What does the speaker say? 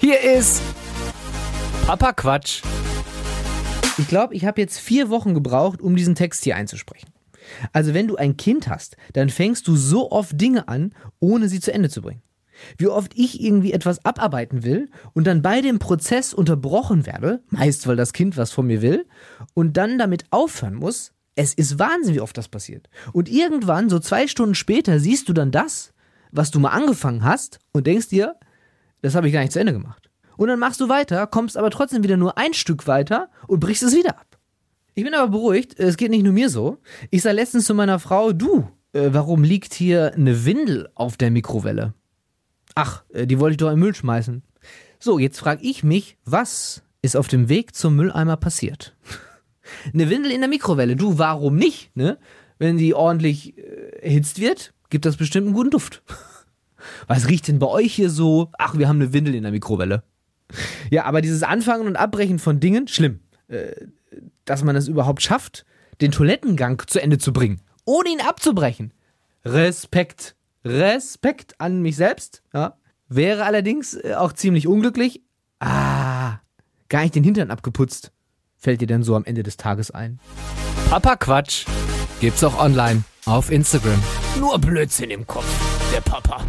Hier ist Papa Quatsch. Ich glaube, ich habe jetzt vier Wochen gebraucht, um diesen Text hier einzusprechen. Also wenn du ein Kind hast, dann fängst du so oft Dinge an, ohne sie zu Ende zu bringen. Wie oft ich irgendwie etwas abarbeiten will und dann bei dem Prozess unterbrochen werde, meist weil das Kind was von mir will, und dann damit aufhören muss. Es ist Wahnsinn, wie oft das passiert. Und irgendwann, so zwei Stunden später, siehst du dann das, was du mal angefangen hast und denkst dir, das habe ich gar nicht zu Ende gemacht. Und dann machst du weiter, kommst aber trotzdem wieder nur ein Stück weiter und brichst es wieder ab. Ich bin aber beruhigt, es geht nicht nur mir so. Ich sah letztens zu meiner Frau, du, äh, warum liegt hier eine Windel auf der Mikrowelle? Ach, äh, die wollte ich doch im Müll schmeißen. So, jetzt frage ich mich, was ist auf dem Weg zum Mülleimer passiert? eine Windel in der Mikrowelle, du, warum nicht, ne? Wenn die ordentlich äh, erhitzt wird, gibt das bestimmt einen guten Duft. Was riecht denn bei euch hier so? Ach, wir haben eine Windel in der Mikrowelle. Ja, aber dieses Anfangen und Abbrechen von Dingen, schlimm. Äh, dass man es überhaupt schafft, den Toilettengang zu Ende zu bringen, ohne ihn abzubrechen. Respekt. Respekt an mich selbst. Ja. Wäre allerdings äh, auch ziemlich unglücklich. Ah, gar nicht den Hintern abgeputzt. Fällt dir denn so am Ende des Tages ein? Papa Quatsch. Gibt's auch online auf Instagram. Nur Blödsinn im Kopf, der Papa.